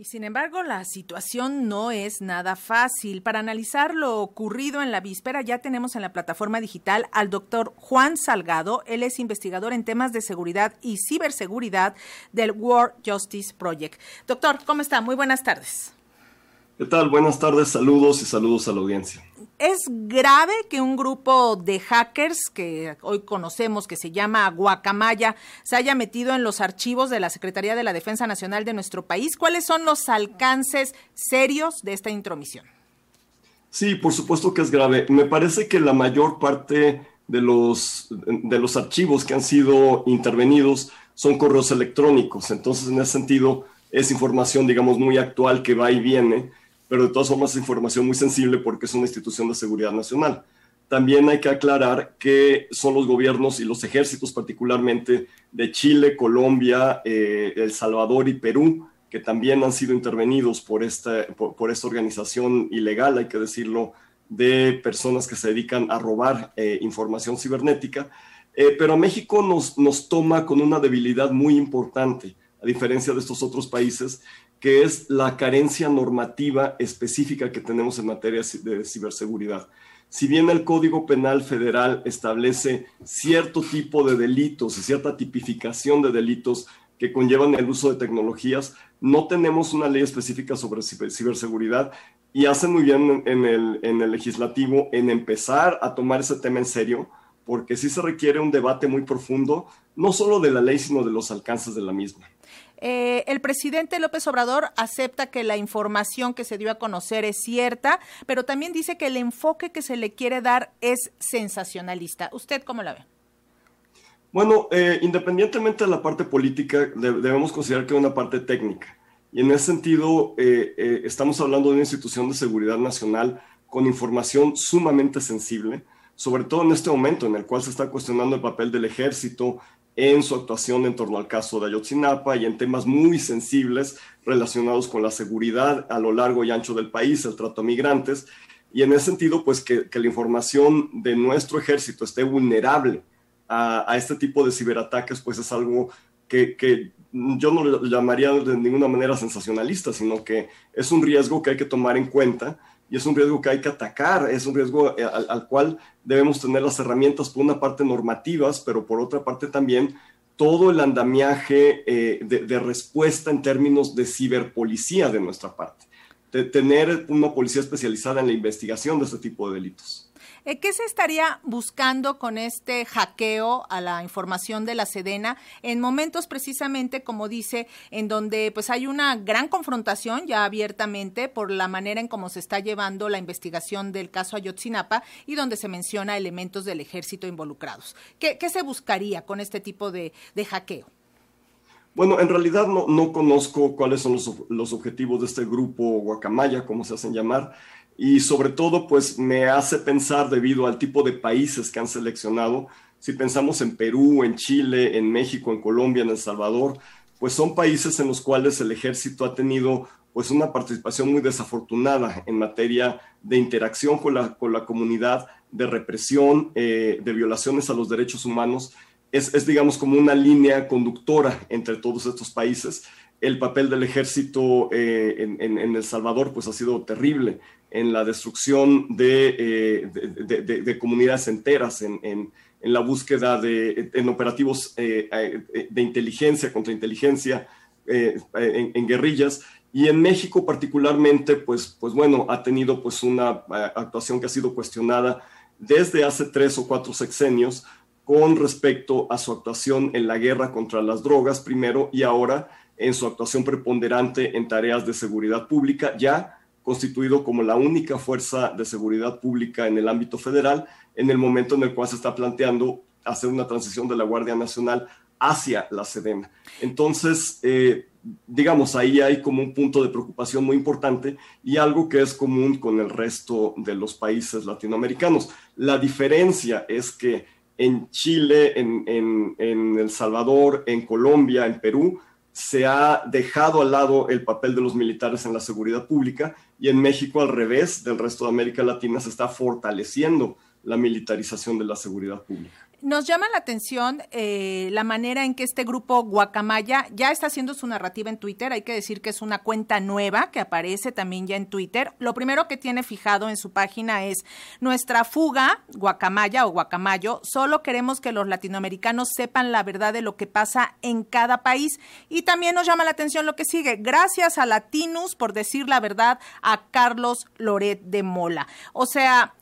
Y sin embargo, la situación no es nada fácil. Para analizar lo ocurrido en la víspera, ya tenemos en la plataforma digital al doctor Juan Salgado. Él es investigador en temas de seguridad y ciberseguridad del World Justice Project. Doctor, ¿cómo está? Muy buenas tardes. ¿Qué tal? Buenas tardes, saludos y saludos a la audiencia. Es grave que un grupo de hackers que hoy conocemos que se llama Guacamaya se haya metido en los archivos de la Secretaría de la Defensa Nacional de nuestro país. ¿Cuáles son los alcances serios de esta intromisión? Sí, por supuesto que es grave. Me parece que la mayor parte de los, de los archivos que han sido intervenidos son correos electrónicos. Entonces, en ese sentido, es información, digamos, muy actual que va y viene pero de todas formas es información muy sensible porque es una institución de seguridad nacional. También hay que aclarar que son los gobiernos y los ejércitos, particularmente de Chile, Colombia, eh, El Salvador y Perú, que también han sido intervenidos por esta, por, esta organización ilegal, hay que decirlo, de personas que se dedican a robar eh, información cibernética. Eh, pero a México nos, nos toma con una debilidad muy importante, a diferencia de estos otros países, que es la carencia normativa específica que tenemos en materia de ciberseguridad. Si bien el Código Penal Federal establece cierto tipo de delitos y cierta tipificación de delitos que conllevan el uso de tecnologías, no tenemos una ley específica sobre ciberseguridad y hace muy bien en el, en el legislativo en empezar a tomar ese tema en serio, porque sí se requiere un debate muy profundo, no solo de la ley, sino de los alcances de la misma. Eh, el presidente López Obrador acepta que la información que se dio a conocer es cierta, pero también dice que el enfoque que se le quiere dar es sensacionalista. ¿Usted cómo la ve? Bueno, eh, independientemente de la parte política, debemos considerar que hay una parte técnica. Y en ese sentido, eh, estamos hablando de una institución de seguridad nacional con información sumamente sensible, sobre todo en este momento en el cual se está cuestionando el papel del ejército en su actuación en torno al caso de Ayotzinapa y en temas muy sensibles relacionados con la seguridad a lo largo y ancho del país, el trato a migrantes, y en ese sentido, pues que, la información de nuestro ejército esté vulnerable a, este tipo de ciberataques, pues es algo que, que yo no lo llamaría de ninguna manera sensacionalista, sino que es un riesgo que hay que tomar en cuenta y es un riesgo que hay que atacar, es un riesgo eh, al, cual debemos tener las herramientas, por una parte normativas, pero por otra parte también todo el andamiaje eh, de, respuesta en términos de ciberpolicía de nuestra parte, de tener una policía especializada en la investigación de este tipo de delitos. Eh, ¿Qué se estaría buscando con este hackeo a la información de la Sedena en momentos precisamente, como dice, en donde pues hay una gran confrontación ya abiertamente por la manera en cómo se está llevando la investigación del caso Ayotzinapa y donde se menciona elementos del ejército involucrados? ¿Qué, se buscaría con este tipo de, hackeo? Bueno, en realidad no, no conozco cuáles son los, los, objetivos de este grupo Guacamaya, como se hacen llamar y sobre todo pues me hace pensar debido al tipo de países que han seleccionado, si pensamos en Perú, en Chile, en México, en Colombia, en El Salvador, pues son países en los cuales el ejército ha tenido pues una participación muy desafortunada en materia de interacción con la, con la comunidad, de represión, eh, de violaciones a los derechos humanos. Es, digamos, como una línea conductora entre todos estos países el papel del ejército eh, en, El Salvador pues ha sido terrible en la destrucción de, eh, comunidades enteras, en, la búsqueda de en operativos eh, de inteligencia contra inteligencia, en, guerrillas. Y en México particularmente, pues, pues bueno, ha tenido pues una actuación que ha sido cuestionada desde hace tres o cuatro sexenios con respecto a su actuación en la guerra contra las drogas primero y ahora en su actuación preponderante en tareas de seguridad pública, ya constituido como la única fuerza de seguridad pública en el ámbito federal, en el momento en el cual se está planteando hacer una transición de la Guardia Nacional hacia la Sedena. Entonces, eh, digamos, ahí hay como un punto de preocupación muy importante y algo que es común con el resto de los países latinoamericanos. La diferencia es que en Chile, en, en El Salvador, en Colombia, en Perú, se ha dejado al lado el papel de los militares en la seguridad pública y en México al revés del resto de América Latina se está fortaleciendo la militarización de la seguridad pública. Nos llama la atención eh, la manera en que este grupo Guacamaya ya está haciendo su narrativa en Twitter. Hay que decir que es una cuenta nueva que aparece también ya en Twitter. Lo primero que tiene fijado en su página es nuestra fuga, Guacamaya o Guacamayo. Solo queremos que los latinoamericanos sepan la verdad de lo que pasa en cada país. Y también nos llama la atención lo que sigue. Gracias a Latinus por decir la verdad a Carlos Loret de Mola. O sea,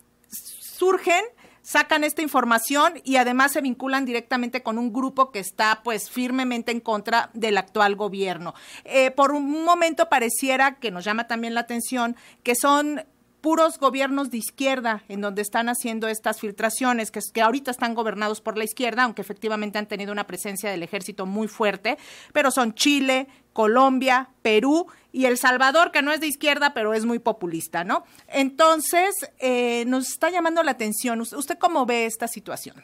surgen sacan esta información y además se vinculan directamente con un grupo que está pues firmemente en contra del actual gobierno. Eh, por un momento pareciera que nos llama también la atención que son puros gobiernos de izquierda en donde están haciendo estas filtraciones, que, que ahorita están gobernados por la izquierda, aunque efectivamente han tenido una presencia del ejército muy fuerte, pero son Chile, Colombia, Perú y El Salvador, que no es de izquierda, pero es muy populista, ¿no? Entonces, eh, nos está llamando la atención. ¿Usted cómo ve esta situación?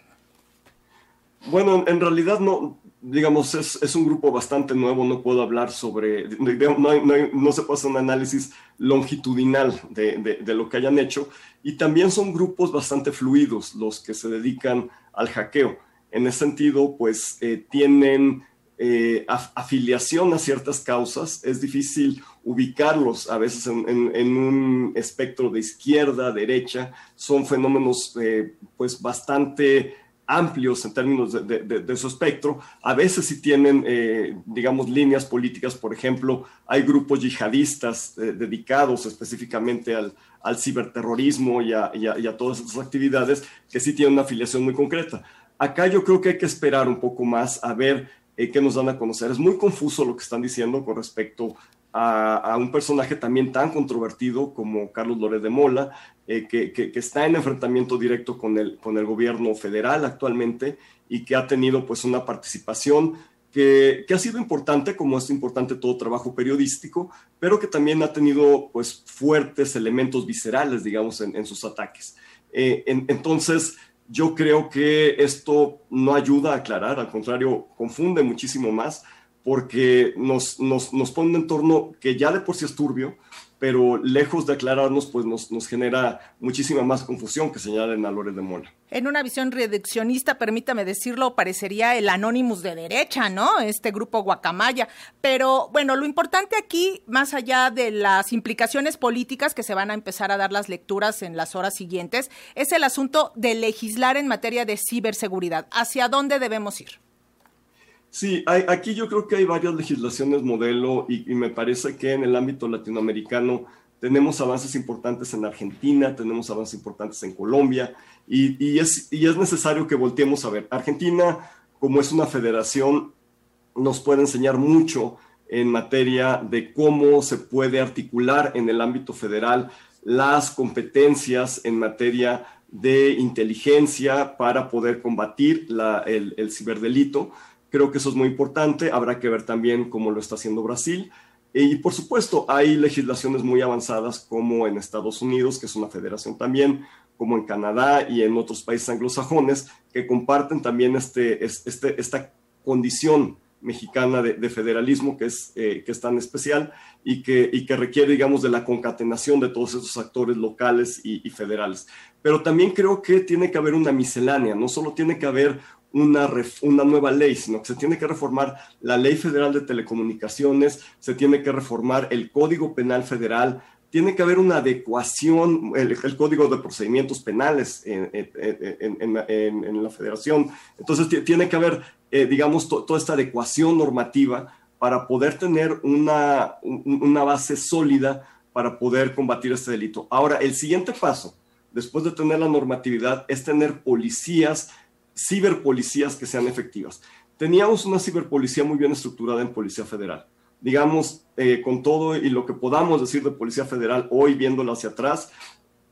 Bueno, en realidad no, digamos, es, un grupo bastante nuevo, no puedo hablar sobre, no, se puede hacer un análisis longitudinal de, lo que hayan hecho, y también son grupos bastante fluidos los que se dedican al hackeo. En ese sentido, pues eh, tienen eh, afiliación a ciertas causas, es difícil ubicarlos a veces en, un espectro de izquierda, derecha, son fenómenos eh, pues bastante amplios en términos de, su espectro. A veces sí tienen, eh, digamos, líneas políticas, por ejemplo, hay grupos yihadistas eh, dedicados específicamente al, ciberterrorismo y a, todas estas actividades que sí tienen una afiliación muy concreta. Acá yo creo que hay que esperar un poco más a ver eh, qué nos dan a conocer. Es muy confuso lo que están diciendo con respecto a, un personaje también tan controvertido como Carlos Loret de Mola, eh, que, está en enfrentamiento directo con el, con el gobierno federal actualmente y que ha tenido pues una participación que, ha sido importante, como es importante todo trabajo periodístico, pero que también ha tenido pues fuertes elementos viscerales, digamos, en, sus ataques. Eh, entonces, yo creo que esto no ayuda a aclarar, al contrario, confunde muchísimo más porque nos, nos, nos pone un entorno que ya de por sí es turbio, pero lejos de aclararnos, pues nos, nos genera muchísima más confusión que señalen a Lore de Mola. En una visión reduccionista, permítame decirlo, parecería el Anonymous de derecha, ¿no? Este grupo Guacamaya. Pero bueno, lo importante aquí, más allá de las implicaciones políticas que se van a empezar a dar las lecturas en las horas siguientes, es el asunto de legislar en materia de ciberseguridad. ¿Hacia dónde debemos ir? Sí, aquí yo creo que hay varias legislaciones modelo y, me parece que en el ámbito latinoamericano tenemos avances importantes en Argentina, tenemos avances importantes en Colombia y, es, necesario que volteemos a ver. Argentina, como es una federación, nos puede enseñar mucho en materia de cómo se puede articular en el ámbito federal las competencias en materia de inteligencia para poder combatir el ciberdelito Creo que eso es muy importante. Habrá que ver también cómo lo está haciendo Brasil. Y por supuesto, hay legislaciones muy avanzadas como en Estados Unidos, que es una federación también, como en Canadá y en otros países anglosajones, que comparten también este, este, esta condición mexicana de, federalismo que es, eh, que es tan especial y que, y que requiere, digamos, de la concatenación de todos esos actores locales y, y, federales. Pero también creo que tiene que haber una miscelánea, no solo tiene que haber una, una nueva ley, sino que se tiene que reformar la ley federal de telecomunicaciones, se tiene que reformar el Código Penal Federal, tiene que haber una adecuación, el, Código de Procedimientos Penales en, en, la federación. Entonces, tiene que haber, eh, digamos, toda esta adecuación normativa para poder tener una, una base sólida para poder combatir este delito. Ahora, el siguiente paso, después de tener la normatividad, es tener policías ciberpolicías que sean efectivas. Teníamos una ciberpolicía muy bien estructurada en Policía Federal. Digamos, eh, con todo y lo que podamos decir de Policía Federal hoy viéndolo hacia atrás,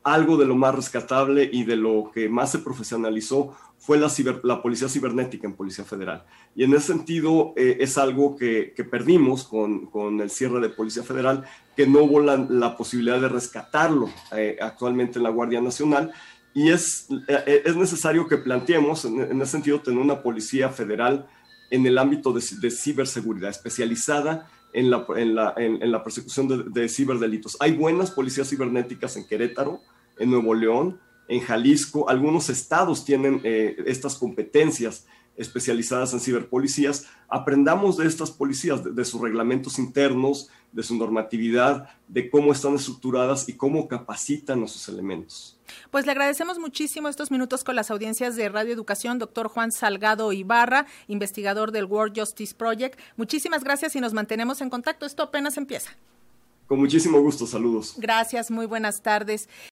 algo de lo más rescatable y de lo que más se profesionalizó fue la, la policía cibernética en Policía Federal. Y en ese sentido eh, es algo que, perdimos con, el cierre de Policía Federal, que no hubo la, posibilidad de rescatarlo eh, actualmente en la Guardia Nacional y es, eh, es necesario que planteemos, en, ese sentido, tener una policía federal en el ámbito de, ciberseguridad, especializada en la, en la, en, la persecución de, de, ciberdelitos. Hay buenas policías cibernéticas en Querétaro, en Nuevo León, en Jalisco. Algunos estados tienen eh, estas competencias especializadas en ciberpolicías, aprendamos de estas policías, de, sus reglamentos internos, de su normatividad, de cómo están estructuradas y cómo capacitan a sus elementos. Pues le agradecemos muchísimo estos minutos con las audiencias de Radio Educación, doctor Juan Salgado Ibarra, investigador del World Justice Project. Muchísimas gracias y nos mantenemos en contacto. Esto apenas empieza. Con muchísimo gusto, saludos. Gracias, muy buenas tardes.